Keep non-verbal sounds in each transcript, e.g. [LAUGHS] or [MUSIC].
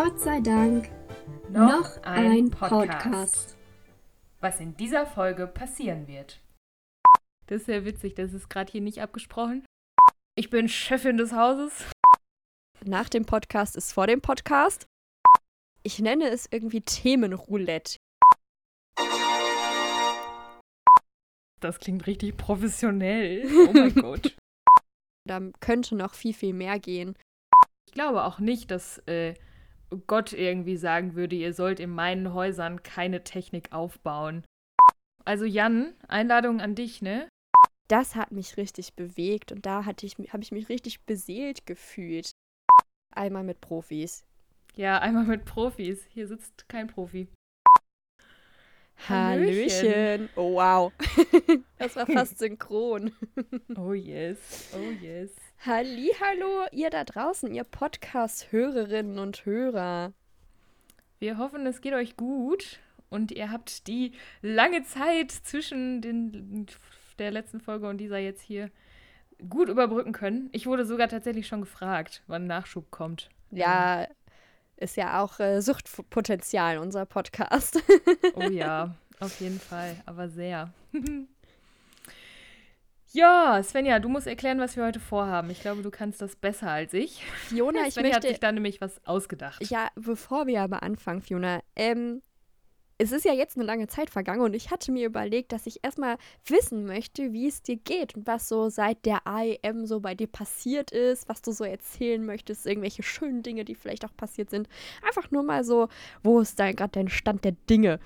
Gott sei Dank noch, noch ein, ein Podcast. Podcast. Was in dieser Folge passieren wird. Das ist sehr witzig, das ist gerade hier nicht abgesprochen. Ich bin Chefin des Hauses. Nach dem Podcast ist vor dem Podcast. Ich nenne es irgendwie Themenroulette. Das klingt richtig professionell. [LAUGHS] Oh mein Gott. Da könnte noch viel, viel mehr gehen. Ich glaube auch nicht, dass äh, Gott irgendwie sagen würde, ihr sollt in meinen Häusern keine Technik aufbauen. Also Jan, Einladung an dich, ne? Das hat mich richtig bewegt und da hatte ich, habe ich mich richtig beseelt gefühlt. Einmal mit Profis. Ja, einmal mit Profis. Hier sitzt kein Profi. Hallöchen. Oh, wow. [LAUGHS] das war fast synchron. Oh yes, oh yes. Hallo, ihr da draußen, ihr Podcast-Hörerinnen und Hörer. Wir hoffen, es geht euch gut und ihr habt die lange Zeit zwischen den, der letzten Folge und dieser jetzt hier gut überbrücken können. Ich wurde sogar tatsächlich schon gefragt, wann Nachschub kommt. Ja, ist ja auch äh, Suchtpotenzial, unser Podcast. Oh ja, auf jeden Fall, aber sehr. [LAUGHS] Ja, Svenja, du musst erklären, was wir heute vorhaben. Ich glaube, du kannst das besser als ich. Fiona, ich Svenja hat möchte. sich da nämlich was ausgedacht. Ja, bevor wir aber anfangen, Fiona, ähm, es ist ja jetzt eine lange Zeit vergangen und ich hatte mir überlegt, dass ich erstmal wissen möchte, wie es dir geht und was so seit der AEM so bei dir passiert ist, was du so erzählen möchtest, irgendwelche schönen Dinge, die vielleicht auch passiert sind. Einfach nur mal so, wo ist da gerade dein Stand der Dinge?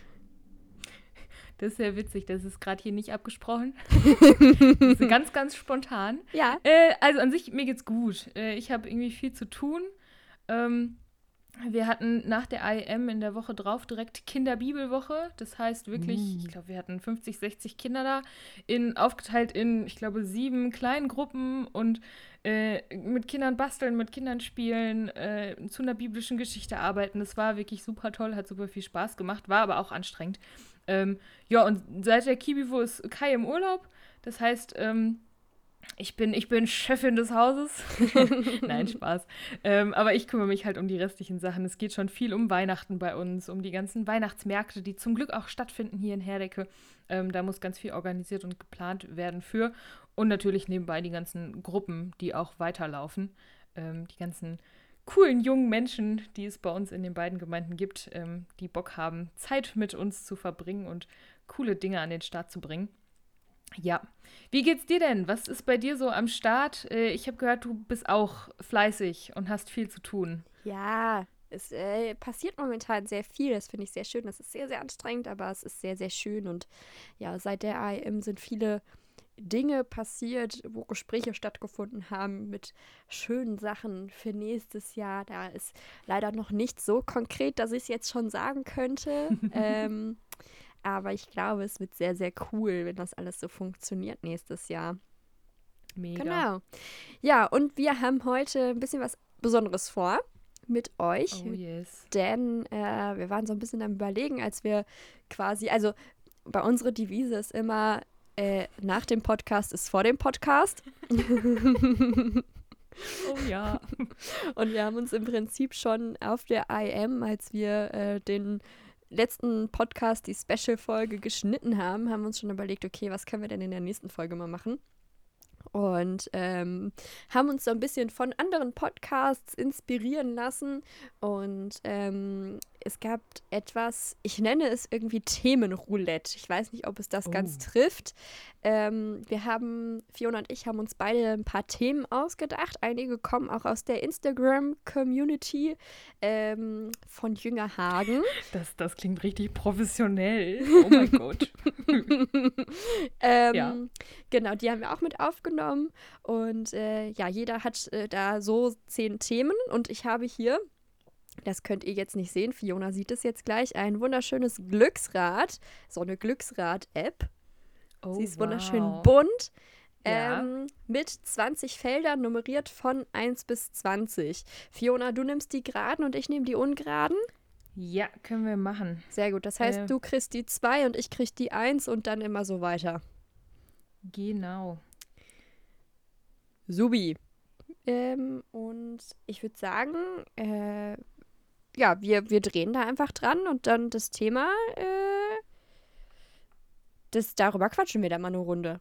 Das ist sehr witzig, das ist gerade hier nicht abgesprochen. [LAUGHS] das ist ganz, ganz spontan. Ja. Äh, also an sich, mir geht's gut. Äh, ich habe irgendwie viel zu tun. Ähm, wir hatten nach der IEM in der Woche drauf direkt Kinderbibelwoche. Das heißt wirklich, Mm. ich glaube, wir hatten 50, 60 Kinder da, in, aufgeteilt in, ich glaube, sieben kleinen Gruppen und äh, mit Kindern basteln, mit Kindern spielen, äh, zu einer biblischen Geschichte arbeiten. Das war wirklich super toll, hat super viel Spaß gemacht, war aber auch anstrengend. Ähm, ja, und seit der Kibivo ist Kai im Urlaub. Das heißt, ähm, ich bin, ich bin Chefin des Hauses. [LAUGHS] Nein, Spaß. Ähm, aber ich kümmere mich halt um die restlichen Sachen. Es geht schon viel um Weihnachten bei uns, um die ganzen Weihnachtsmärkte, die zum Glück auch stattfinden hier in Herdecke. Ähm, da muss ganz viel organisiert und geplant werden für. Und natürlich nebenbei die ganzen Gruppen, die auch weiterlaufen. Ähm, die ganzen coolen jungen Menschen, die es bei uns in den beiden Gemeinden gibt, ähm, die Bock haben, Zeit mit uns zu verbringen und coole Dinge an den Start zu bringen. Ja, wie geht's dir denn? Was ist bei dir so am Start? Äh, ich habe gehört, du bist auch fleißig und hast viel zu tun. Ja, es äh, passiert momentan sehr viel. Das finde ich sehr schön. Das ist sehr, sehr anstrengend, aber es ist sehr, sehr schön. Und ja, seit der AIM sind viele Dinge passiert, wo Gespräche stattgefunden haben mit schönen Sachen für nächstes Jahr. Da ist leider noch nicht so konkret, dass ich es jetzt schon sagen könnte. [LAUGHS] ähm, aber ich glaube, es wird sehr, sehr cool, wenn das alles so funktioniert nächstes Jahr. Mega. Genau. Ja, und wir haben heute ein bisschen was Besonderes vor mit euch. Oh yes. Denn äh, wir waren so ein bisschen am Überlegen, als wir quasi, also bei unserer Devise ist immer, äh, nach dem Podcast ist vor dem Podcast. [LAUGHS] Oh ja. Und wir haben uns im Prinzip schon auf der IM, als wir äh, den letzten Podcast, die Special-Folge geschnitten haben, haben uns schon überlegt, okay, was können wir denn in der nächsten Folge mal machen? Und ähm, haben uns so ein bisschen von anderen Podcasts inspirieren lassen. Und ähm, es gab etwas, ich nenne es irgendwie Themenroulette. Ich weiß nicht, ob es das ganz Oh. trifft. Ähm, wir haben, Fiona und ich haben uns beide ein paar Themen ausgedacht. Einige kommen auch aus der Instagram-Community ähm, von Jünger Hagen. Das, das klingt richtig professionell. [LAUGHS] Oh mein Gott. [LAUGHS] ähm, Ja. Genau, die haben wir auch mit aufgenommen. Und äh, ja, jeder hat äh, da so zehn Themen. Und ich habe hier, das könnt ihr jetzt nicht sehen, Fiona sieht es jetzt gleich, ein wunderschönes Glücksrad. So eine Glücksrad-App. Oh, Sie ist wunderschön wow. bunt. Ja. Ähm, mit 20 Feldern nummeriert von 1 bis 20. Fiona, du nimmst die geraden und ich nehme die ungeraden. Ja, können wir machen. Sehr gut. Das heißt, Äh. du kriegst die 2 und ich krieg die 1 und dann immer so weiter. Genau. Subi. Ähm, und ich würde sagen, äh, ja, wir, wir drehen da einfach dran und dann das Thema, äh, das, darüber quatschen wir dann mal eine Runde.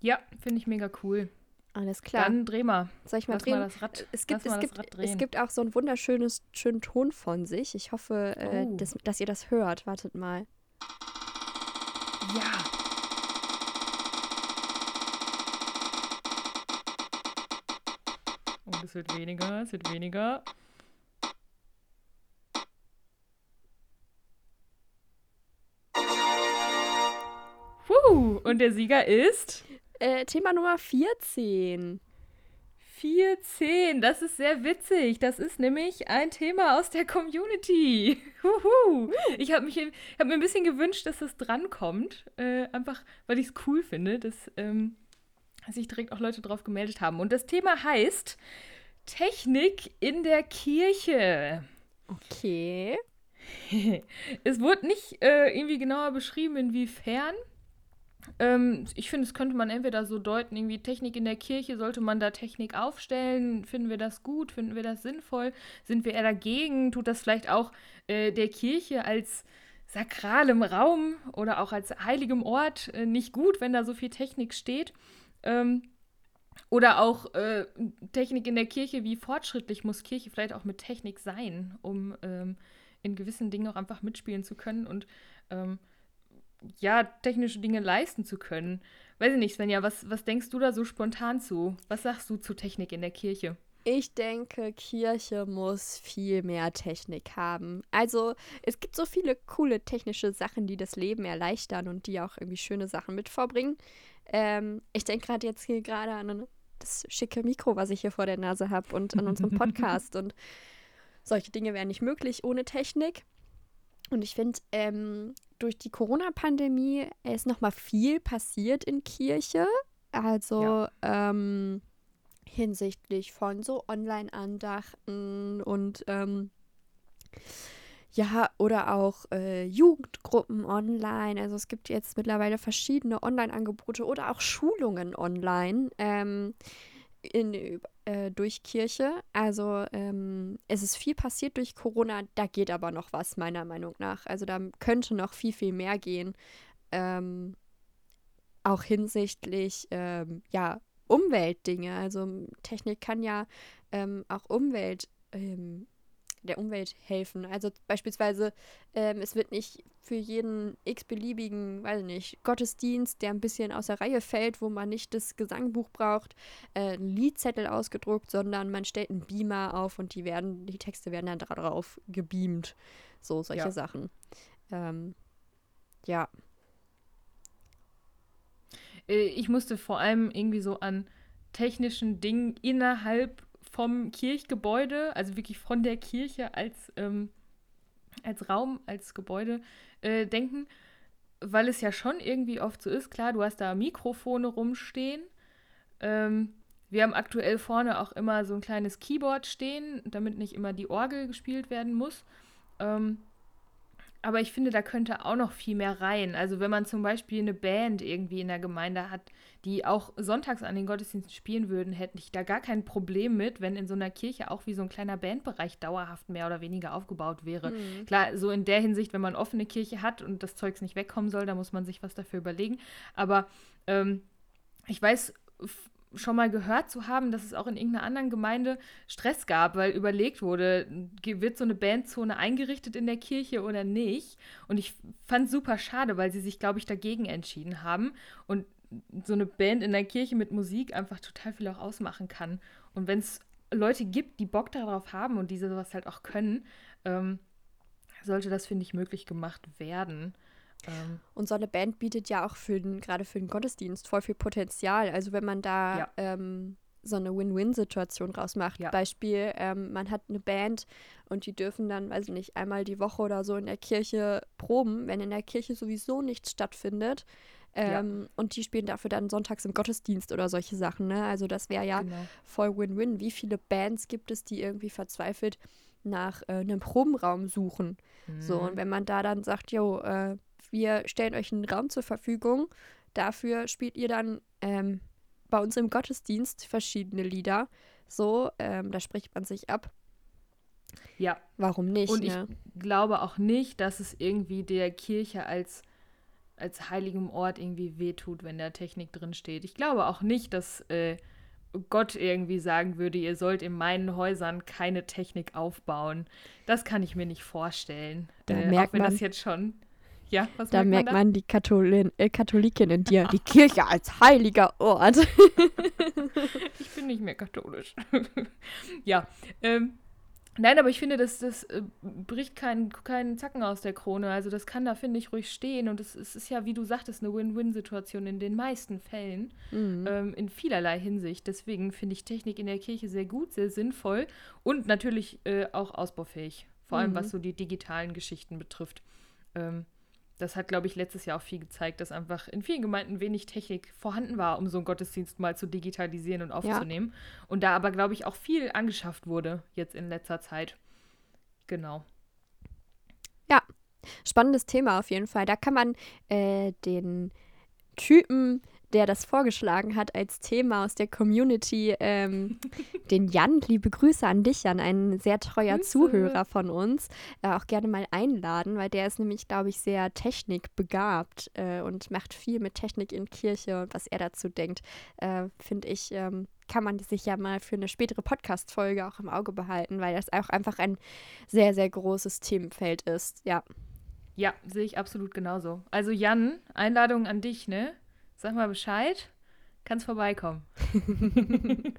Ja, finde ich mega cool. Alles klar. Dann dreh mal. Soll ich mal Lass drehen? mal das Rad, es gibt, es gibt, es gibt auch so einen wunderschönes, schönen Ton von sich. Ich hoffe, äh, Oh. dass, dass ihr das hört. Wartet mal. Ja. Es wird weniger, es wird weniger. Puh, und der Sieger ist Äh, Thema Nummer 14. 410. Das ist sehr witzig. Das ist nämlich ein Thema aus der Community. Huhu. Ich habe hab mir ein bisschen gewünscht, dass das drankommt. Äh, einfach, weil ich es cool finde, dass, ähm, dass sich direkt auch Leute drauf gemeldet haben. Und das Thema heißt Technik in der Kirche. Okay. [LAUGHS] es wurde nicht äh, irgendwie genauer beschrieben, inwiefern. Ähm, ich finde, es könnte man entweder so deuten, irgendwie Technik in der Kirche, sollte man da Technik aufstellen? Finden wir das gut? Finden wir das sinnvoll? Sind wir eher dagegen? Tut das vielleicht auch äh, der Kirche als sakralem Raum oder auch als heiligem Ort äh, nicht gut, wenn da so viel Technik steht? Ähm, oder auch äh, Technik in der Kirche, wie fortschrittlich muss Kirche vielleicht auch mit Technik sein, um ähm, in gewissen Dingen auch einfach mitspielen zu können und ähm, ja, technische Dinge leisten zu können. Weiß ich nicht, Svenja, was, was denkst du da so spontan zu? Was sagst du zu Technik in der Kirche? Ich denke, Kirche muss viel mehr Technik haben. Also, es gibt so viele coole technische Sachen, die das Leben erleichtern und die auch irgendwie schöne Sachen mit vorbringen. Ähm, ich denke gerade jetzt hier gerade an das schicke Mikro, was ich hier vor der Nase habe und an unserem [LAUGHS] Podcast. und solche Dinge wären nicht möglich ohne Technik. Und ich finde, ähm, durch die Corona-Pandemie ist nochmal viel passiert in Kirche. Also, ähm, hinsichtlich von so Online-Andachten und ähm, ja, oder auch äh, Jugendgruppen online. Also es gibt jetzt mittlerweile verschiedene Online-Angebote oder auch Schulungen online ähm, in, äh, durch Kirche. Also ähm, es ist viel passiert durch Corona, da geht aber noch was, meiner Meinung nach. Also da könnte noch viel, viel mehr gehen. Ähm, auch hinsichtlich, ähm, ja, Umweltdinge. Also Technik kann ja ähm, auch Umwelt, ähm, der Umwelt helfen. Also beispielsweise, ähm, es wird nicht für jeden x-beliebigen, weiß ich nicht, Gottesdienst, der ein bisschen aus der Reihe fällt, wo man nicht das Gesangbuch braucht, äh, ein Liedzettel ausgedruckt, sondern man stellt einen Beamer auf und die werden, die Texte werden dann darauf gebeamt. So, solche Ja. Sachen. Ähm, ja. Äh, ich musste vor allem irgendwie so an technischen Dingen innerhalb vom Kirchgebäude, also wirklich von der Kirche als, ähm, als Raum, als Gebäude äh, denken, weil es ja schon irgendwie oft so ist. Klar, du hast da Mikrofone rumstehen. Ähm, wir haben aktuell vorne auch immer so ein kleines Keyboard stehen, damit nicht immer die Orgel gespielt werden muss. Ähm, aber ich finde, da könnte auch noch viel mehr rein. Also wenn man zum Beispiel eine Band irgendwie in der Gemeinde hat, die auch sonntags an den Gottesdiensten spielen würden, hätte ich da gar kein Problem mit, wenn in so einer Kirche auch wie so ein kleiner Bandbereich dauerhaft mehr oder weniger aufgebaut wäre. Mhm. Klar, so in der Hinsicht, wenn man offene Kirche hat und das Zeugs nicht wegkommen soll, da muss man sich was dafür überlegen. Aber ähm, ich weiß schon mal gehört zu haben, dass es auch in irgendeiner anderen Gemeinde Stress gab, weil überlegt wurde, wird so eine Bandzone eingerichtet in der Kirche oder nicht. Und ich fand es super schade, weil sie sich, glaube ich, dagegen entschieden haben. Und so eine Band in der Kirche mit Musik einfach total viel auch ausmachen kann. Und wenn es Leute gibt, die Bock darauf haben und diese sowas halt auch können, ähm, sollte das, finde ich, möglich gemacht werden. Ähm, Und so eine Band bietet ja auch für den, gerade für den Gottesdienst voll viel Potenzial. Also wenn man da Ja. ähm, so eine Win-Win-Situation rausmacht. Ja. Beispiel, ähm, man hat eine Band und die dürfen dann, weiß ich nicht, einmal die Woche oder so in der Kirche proben, wenn in der Kirche sowieso nichts stattfindet. Ja. Ähm, Und die spielen dafür dann sonntags im Gottesdienst oder solche Sachen. Ne? Also das wäre ja genau. voll Win-Win. Wie viele Bands gibt es, die irgendwie verzweifelt nach äh, einem Probenraum suchen? So, Mhm. und wenn man da dann sagt, jo, äh, wir stellen euch einen Raum zur Verfügung, dafür spielt ihr dann ähm, bei uns im Gottesdienst verschiedene Lieder. So, ähm, da spricht man sich ab. Ja. Warum nicht? Und ne? ich glaube auch nicht, dass es irgendwie der Kirche als, als heiligem Ort irgendwie wehtut, wenn da Technik drin steht. Ich glaube auch nicht, dass äh, Gott irgendwie sagen würde, ihr sollt in meinen Häusern keine Technik aufbauen. Das kann ich mir nicht vorstellen. Da äh, merkt auch wenn man- das jetzt schon. Ja, was Da merkt da? man die Katholin, äh, Katholikin in dir. Die Kirche als heiliger Ort. [LAUGHS] Ich bin nicht mehr katholisch. [LAUGHS] ja. Ähm, nein, aber ich finde, das, das äh, bricht keinen keinen Zacken aus der Krone. Also das kann da, finde ich, ruhig stehen. Und es, es ist ja, wie du sagtest, eine Win-Win-Situation in den meisten Fällen. Mhm. Ähm, in vielerlei Hinsicht. Deswegen finde ich Technik in der Kirche sehr gut, sehr sinnvoll und natürlich äh, auch ausbaufähig. Vor allem, Mhm. was so die digitalen Geschichten betrifft. Ähm, das hat, glaube ich, letztes Jahr auch viel gezeigt, dass einfach in vielen Gemeinden wenig Technik vorhanden war, um so einen Gottesdienst mal zu digitalisieren und aufzunehmen. Und da aber, glaube ich, auch viel angeschafft wurde jetzt in letzter Zeit. Genau. Spannendes Thema auf jeden Fall. Da kann man äh, den Typen, der das vorgeschlagen hat als Thema aus der Community, ähm, [LAUGHS] den Jan, liebe Grüße an dich, Jan, ein sehr treuer Grüße. Zuhörer von uns, äh, auch gerne mal einladen, weil der ist nämlich, glaube ich, sehr technikbegabt äh, und macht viel mit Technik in Kirche und was er dazu denkt, äh, finde ich, ähm, kann man sich ja mal für eine spätere Podcast-Folge auch im Auge behalten, weil das auch einfach ein sehr, sehr großes Themenfeld ist. Ja. Ja, sehe ich absolut genauso. Also Jan, Einladung an dich, ne? Sag mal Bescheid. Kannst vorbeikommen. [LAUGHS]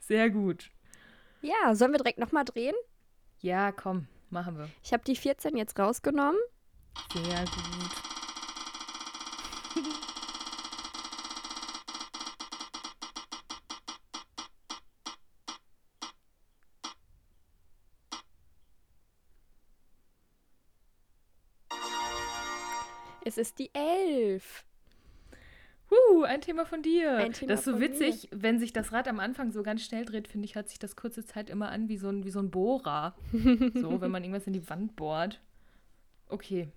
Sehr gut. Ja, sollen wir direkt nochmal drehen? Ja, komm, machen wir. Ich habe die 14 jetzt rausgenommen. Sehr gut. Es ist die 11. Uh, ein Thema von dir. Ein Thema das ist so witzig, wenn sich das Rad am Anfang so ganz schnell dreht, finde ich, hört sich das kurze Zeit immer an wie so ein, wie so ein Bohrer. [LAUGHS] so, wenn man irgendwas in die Wand bohrt. Okay.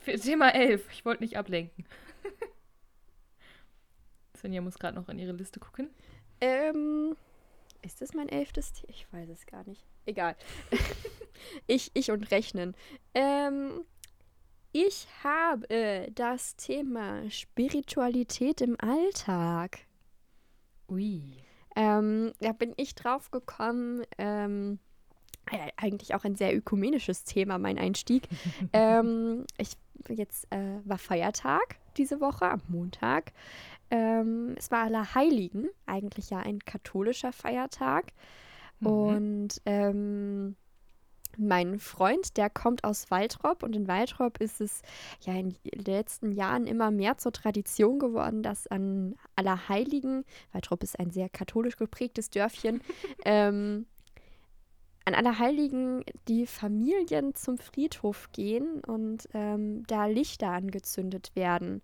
Für Thema 11. Ich wollte nicht ablenken. [LAUGHS] Svenja muss gerade noch in ihre Liste gucken. Ähm, ist das mein elftes Tier? Ich weiß es gar nicht. Egal. [LAUGHS] ich, ich und Rechnen. Ähm, ich habe das Thema Spiritualität im Alltag. Ui. Ähm, da bin ich drauf gekommen. Ähm, äh, eigentlich auch ein sehr ökumenisches Thema, mein Einstieg. [LAUGHS] ähm, ich jetzt äh, war Feiertag diese Woche am Montag. Ähm, es war Allerheiligen, eigentlich ja ein katholischer Feiertag. Mhm. Und ähm, mein Freund, der kommt aus Waltrop und in Waltrop ist es ja in den letzten Jahren immer mehr zur Tradition geworden, dass an Allerheiligen, Waltrop ist ein sehr katholisch geprägtes Dörfchen, [LAUGHS] ähm, an Allerheiligen die Familien zum Friedhof gehen und ähm, da Lichter angezündet werden.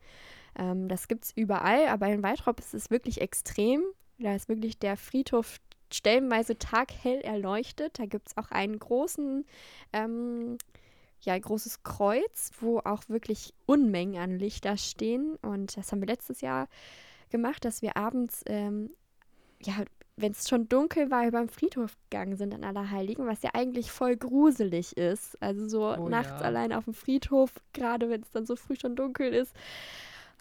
Ähm, das gibt es überall, aber in Waltrop ist es wirklich extrem. Da ist wirklich der Friedhof stellenweise taghell erleuchtet. Da gibt es auch einen großen, ähm, ja, ein großes Kreuz, wo auch wirklich Unmengen an Lichter stehen. Und das haben wir letztes Jahr gemacht, dass wir abends, ähm, ja, wenn es schon dunkel war, über den Friedhof gegangen sind an Allerheiligen, was ja eigentlich voll gruselig ist. Also so Oh nachts ja. allein auf dem Friedhof, gerade wenn es dann so früh schon dunkel ist,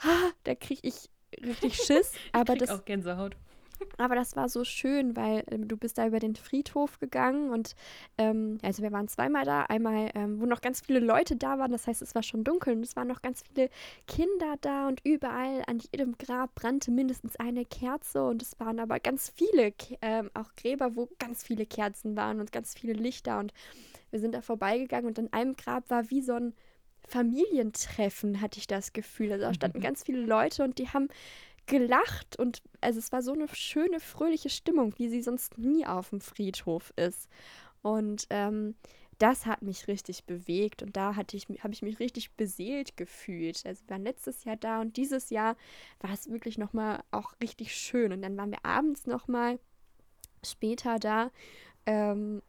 ah, da kriege ich richtig Schiss. [LAUGHS] Aber Krieg das, auch Gänsehaut. Aber das war so schön, weil ähm, du bist da über den Friedhof gegangen und ähm, also wir waren zweimal da. Einmal, ähm, wo noch ganz viele Leute da waren, das heißt, es war schon dunkel und es waren noch ganz viele Kinder da und überall an jedem Grab brannte mindestens eine Kerze und es waren aber ganz viele Ke- ähm, auch Gräber, wo ganz viele Kerzen waren und ganz viele Lichter und wir sind da vorbeigegangen und an einem Grab war wie so ein Familientreffen, hatte ich das Gefühl. Also da standen [LAUGHS] ganz viele Leute und die haben gelacht und also es war so eine schöne, fröhliche Stimmung, wie sie sonst nie auf dem Friedhof ist. Und ähm, das hat mich richtig bewegt und da hatte ich, habe ich mich richtig beseelt gefühlt. Also wir waren letztes Jahr da und dieses Jahr war es wirklich nochmal auch richtig schön. Und dann waren wir abends nochmal später da, ähm,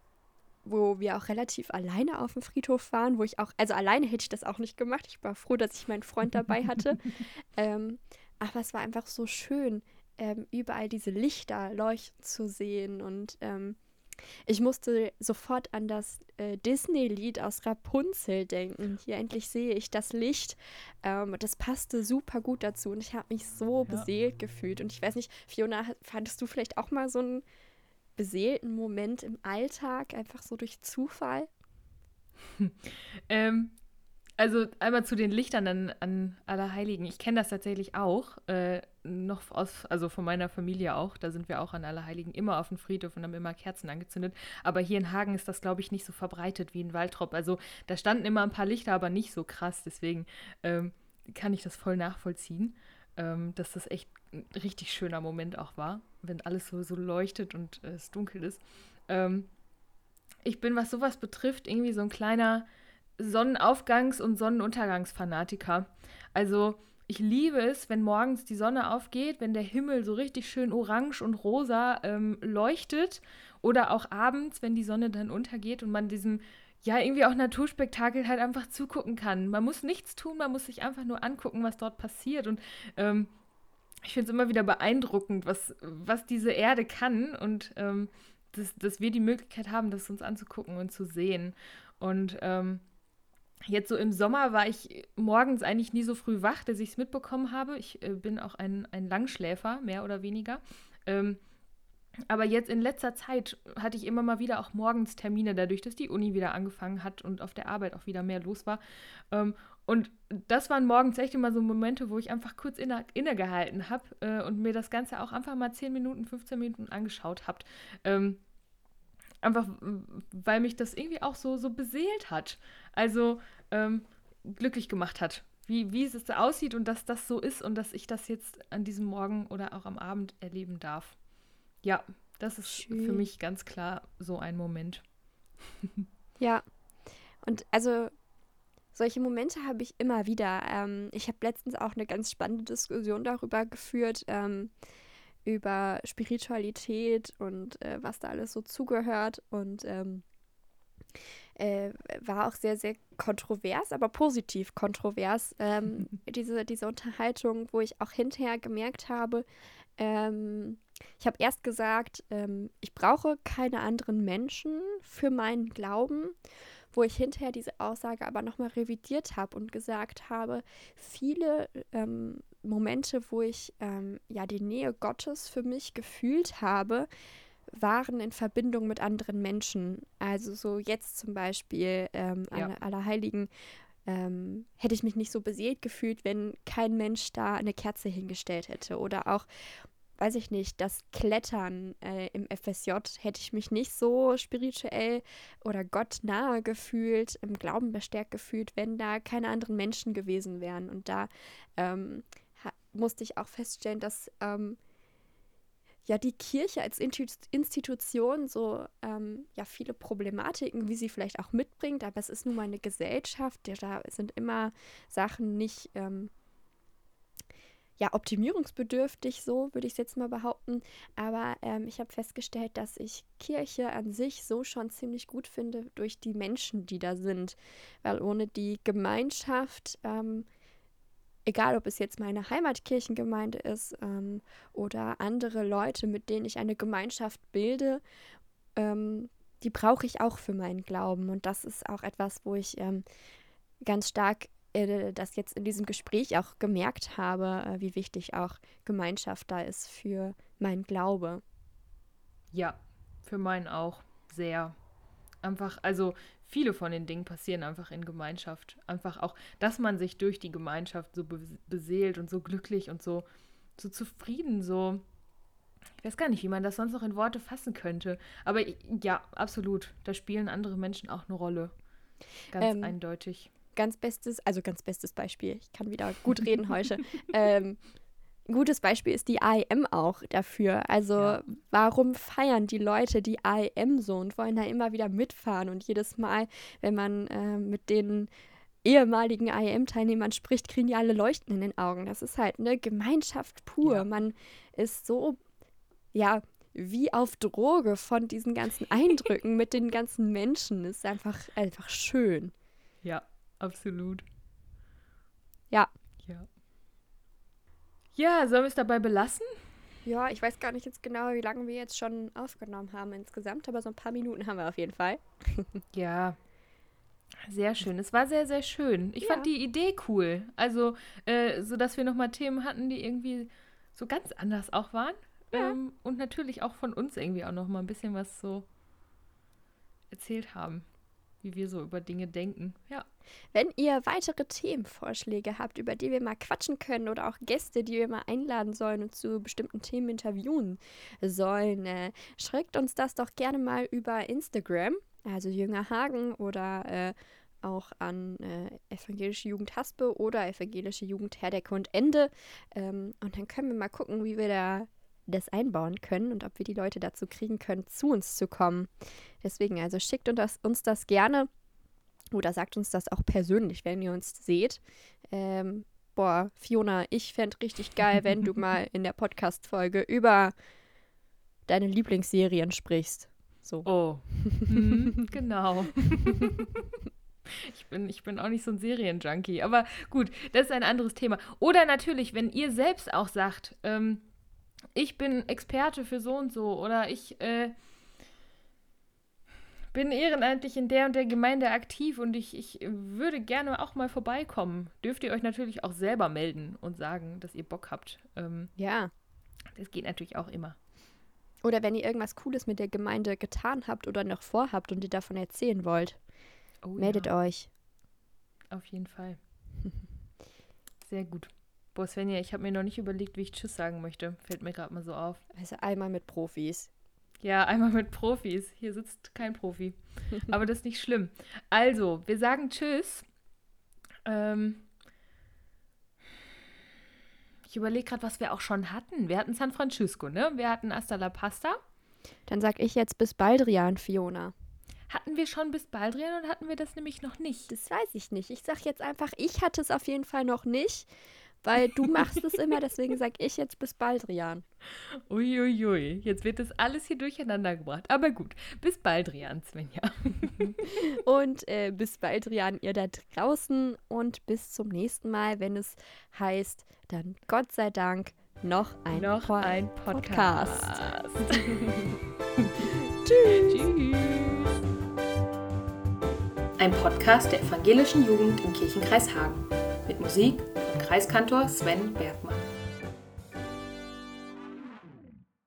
wo wir auch relativ alleine auf dem Friedhof waren, wo ich auch, also alleine hätte ich das auch nicht gemacht. Ich war froh, dass ich meinen Freund dabei hatte. [LAUGHS] ähm, aber es war einfach so schön, ähm, überall diese Lichter leuchten zu sehen und ähm, Ich musste sofort an das äh, Disney-Lied aus Rapunzel denken. Hier endlich sehe ich das Licht. Ähm, das passte super gut dazu und ich habe mich so ja. beseelt gefühlt. Und ich weiß nicht, Fiona, fandest du vielleicht auch mal so einen beseelten Moment im Alltag, einfach so durch Zufall? [LAUGHS] ähm, also einmal zu den Lichtern an, an Allerheiligen. Ich kenne das tatsächlich auch, äh, noch aus, also von meiner Familie auch. Da sind wir auch an Allerheiligen immer auf dem Friedhof und haben immer Kerzen angezündet. Aber hier in Hagen ist das, glaube ich, nicht so verbreitet wie in Waldrop. Also da standen immer ein paar Lichter, aber nicht so krass. Deswegen ähm, kann ich das voll nachvollziehen, ähm, dass das echt ein richtig schöner Moment auch war, wenn alles so, so leuchtet und äh, es dunkel ist. Ähm, ich bin, was sowas betrifft, irgendwie so ein kleiner Sonnenaufgangs- und Sonnenuntergangsfanatiker. Also ich liebe es, wenn morgens die Sonne aufgeht, wenn der Himmel so richtig schön orange und rosa ähm, leuchtet oder auch abends, wenn die Sonne dann untergeht und man diesem ja irgendwie auch Naturspektakel halt einfach zugucken kann. Man muss nichts tun, man muss sich einfach nur angucken, was dort passiert und ähm, ich finde es immer wieder beeindruckend, was, was diese Erde kann und ähm, dass, dass wir die Möglichkeit haben, das uns anzugucken und zu sehen. Und ähm, Jetzt so im Sommer war ich morgens eigentlich nie so früh wach, dass ich es mitbekommen habe. Ich äh, bin auch ein, ein Langschläfer, mehr oder weniger. Ähm, aber jetzt in letzter Zeit hatte ich immer mal wieder auch morgens Termine, dadurch, dass die Uni wieder angefangen hat und auf der Arbeit auch wieder mehr los war. Ähm, und das waren morgens echt immer so Momente, wo ich einfach kurz inne, innegehalten habe äh, und mir das Ganze auch einfach mal 10 Minuten, 15 Minuten angeschaut habe. Ähm, einfach, weil mich das irgendwie auch so, so beseelt hat. Also ähm, glücklich gemacht hat. Wie, wie es aussieht und dass das so ist und dass ich das jetzt an diesem Morgen oder auch am Abend erleben darf. Ja, das ist Schön. für mich ganz klar so ein Moment. [LAUGHS] ja, und also solche Momente habe ich immer wieder. Ähm, ich habe letztens auch eine ganz spannende Diskussion darüber geführt, ähm, über Spiritualität und äh, was da alles so zugehört. Und ähm, äh, war auch sehr, sehr kontrovers, aber positiv kontrovers. Ähm, [LAUGHS] diese, diese Unterhaltung, wo ich auch hinterher gemerkt habe, ähm, ich habe erst gesagt, ähm, ich brauche keine anderen Menschen für meinen Glauben, wo ich hinterher diese Aussage aber nochmal revidiert habe und gesagt habe, viele ähm, Momente, wo ich ähm, ja die Nähe Gottes für mich gefühlt habe, waren in Verbindung mit anderen Menschen. Also so jetzt zum Beispiel ähm, ja. an Allerheiligen ähm, hätte ich mich nicht so beseelt gefühlt, wenn kein Mensch da eine Kerze hingestellt hätte. Oder auch, weiß ich nicht, das Klettern äh, im FSJ hätte ich mich nicht so spirituell oder Gott nahe gefühlt, im Glauben bestärkt gefühlt, wenn da keine anderen Menschen gewesen wären. Und da ähm, musste ich auch feststellen, dass ähm, ja die Kirche als Institution so ähm, ja viele Problematiken, wie sie vielleicht auch mitbringt, aber es ist nun mal eine Gesellschaft, da sind immer Sachen nicht ähm, ja optimierungsbedürftig, so würde ich es jetzt mal behaupten. Aber ähm, ich habe festgestellt, dass ich Kirche an sich so schon ziemlich gut finde durch die Menschen, die da sind, weil ohne die Gemeinschaft ähm, egal ob es jetzt meine Heimatkirchengemeinde ist ähm, oder andere Leute, mit denen ich eine Gemeinschaft bilde, ähm, die brauche ich auch für meinen Glauben. Und das ist auch etwas, wo ich ähm, ganz stark äh, das jetzt in diesem Gespräch auch gemerkt habe, äh, wie wichtig auch Gemeinschaft da ist für meinen Glaube. Ja, für meinen auch sehr. Einfach, also viele von den Dingen passieren einfach in Gemeinschaft. Einfach auch, dass man sich durch die Gemeinschaft so be beseelt und so glücklich und so, so zufrieden, so. Ich weiß gar nicht, wie man das sonst noch in Worte fassen könnte. Aber ja, absolut. Da spielen andere Menschen auch eine Rolle. Ganz ähm, eindeutig. Ganz bestes, also ganz bestes Beispiel. Ich kann wieder gut reden heute. [LAUGHS] ähm, ein gutes Beispiel ist die AIM auch dafür. Also ja. warum feiern die Leute die AIM so und wollen da immer wieder mitfahren und jedes Mal, wenn man äh, mit den ehemaligen IAM-Teilnehmern spricht, kriegen die alle Leuchten in den Augen. Das ist halt eine Gemeinschaft pur. Ja. Man ist so, ja, wie auf Droge von diesen ganzen Eindrücken [LAUGHS] mit den ganzen Menschen. Ist einfach, einfach schön. Ja, absolut. Ja. Ja. Ja, sollen wir es dabei belassen? Ja, ich weiß gar nicht jetzt genau, wie lange wir jetzt schon aufgenommen haben insgesamt, aber so ein paar Minuten haben wir auf jeden Fall. [LAUGHS] Ja. Sehr schön. Es war sehr, sehr schön. Ich fand Ja. die Idee cool. Also, äh, so dass wir nochmal Themen hatten, die irgendwie so ganz anders auch waren. Ja. Ähm, und natürlich auch von uns irgendwie auch nochmal ein bisschen was so erzählt haben. Wie wir so über Dinge denken. Ja. Wenn ihr weitere Themenvorschläge habt, über die wir mal quatschen können oder auch Gäste, die wir mal einladen sollen und zu bestimmten Themen interviewen sollen, äh, schreibt uns das doch gerne mal über Instagram, also Jünger Hagen oder äh, auch an äh, Evangelische Jugend Haspe oder Evangelische Jugend Herdecke und Ende. Ähm, und dann können wir mal gucken, wie wir da das einbauen können und ob wir die Leute dazu kriegen können, zu uns zu kommen. Deswegen, also schickt uns das, gerne oder sagt uns das auch persönlich, wenn ihr uns seht. Ähm, boah, Fiona, ich fände richtig geil, wenn du mal [LAUGHS] in der Podcast-Folge über deine Lieblingsserien sprichst. So. Oh. Mhm, [LAUGHS] genau. Ich bin, ich bin auch nicht so ein Serienjunkie. Aber gut, das ist ein anderes Thema. Oder natürlich, wenn ihr selbst auch sagt, ähm, ich bin Experte für so und so oder ich äh, bin ehrenamtlich in der und der Gemeinde aktiv und ich, ich würde gerne auch mal vorbeikommen, dürft ihr euch natürlich auch selber melden und sagen, dass ihr Bock habt. Ähm, Ja. das geht natürlich auch immer. Oder wenn ihr irgendwas Cooles mit der Gemeinde getan habt oder noch vorhabt und ihr davon erzählen wollt, Oh, meldet ja. euch. Auf jeden Fall. [LAUGHS] Sehr gut. Boah, Svenja, ich habe mir noch nicht überlegt, wie ich Tschüss sagen möchte. Fällt mir gerade mal so auf. Also einmal mit Profis. Ja, einmal mit Profis. Hier sitzt kein Profi. [LAUGHS] Aber das ist nicht schlimm. Also, wir sagen Tschüss. Ähm, ich überlege gerade, was wir auch schon hatten. Wir hatten San Francisco, ne? Wir hatten Hasta la Pasta. Dann sag ich jetzt bis Baldrian, Fiona. Hatten wir schon bis Baldrian oder hatten wir das nämlich noch nicht? Das weiß ich nicht. Ich sag jetzt einfach, ich hatte es auf jeden Fall noch nicht, weil du machst es immer, deswegen sag ich jetzt bis Baldrian. Uiuiui, jetzt wird das alles hier durcheinander gebracht. Aber gut, bis Baldrian, Svenja. [LAUGHS] [LAUGHS] Und äh, bis Baldrian, ihr da draußen und bis zum nächsten Mal, wenn es heißt, dann Gott sei Dank noch ein, Noch Po- ein Podcast. [LAUGHS] Tschüss. Tschüss. Ein Podcast der Evangelischen Jugend im Kirchenkreis Hagen. Mit Musik von Kreiskantor Sven Bergmann.